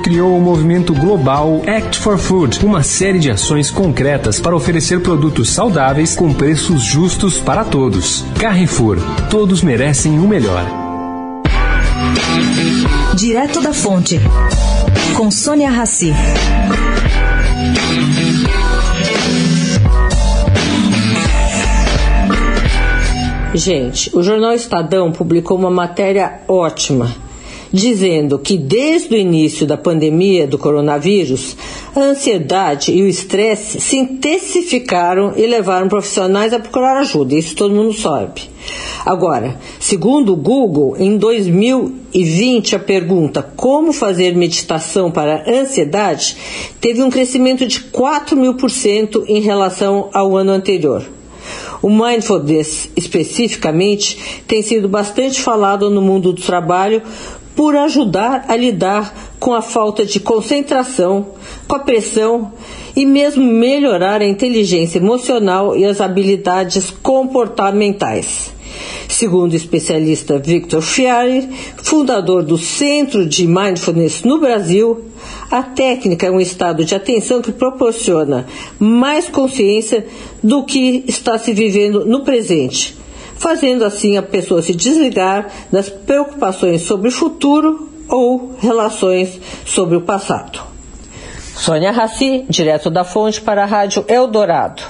criou o movimento global Act for Food, uma série de ações concretas para oferecer produtos saudáveis com preços justos para todos. Carrefour, todos merecem o melhor. Direto da Fonte, com Sônia Rassi. Gente, o jornal Estadão publicou uma matéria ótima, dizendo que desde o início da pandemia do coronavírus, a ansiedade e o estresse se intensificaram e levaram profissionais a procurar ajuda. Isso todo mundo sabe. Agora, segundo o Google, em 2020, a pergunta como fazer meditação para ansiedade teve um crescimento de 4 mil por cento em relação ao ano anterior. O mindfulness, especificamente, tem sido bastante falado no mundo do trabalho por ajudar a lidar com a falta de concentração, com a pressão e mesmo melhorar a inteligência emocional e as habilidades comportamentais. Segundo o especialista Victor Fiari, fundador do Centro de Mindfulness no Brasil, a técnica é um estado de atenção que proporciona mais consciência do que está se vivendo no presente, fazendo assim a pessoa se desligar das preocupações sobre o futuro ou relações sobre o passado. Sônia Raci, direto da fonte para a Rádio Eldorado.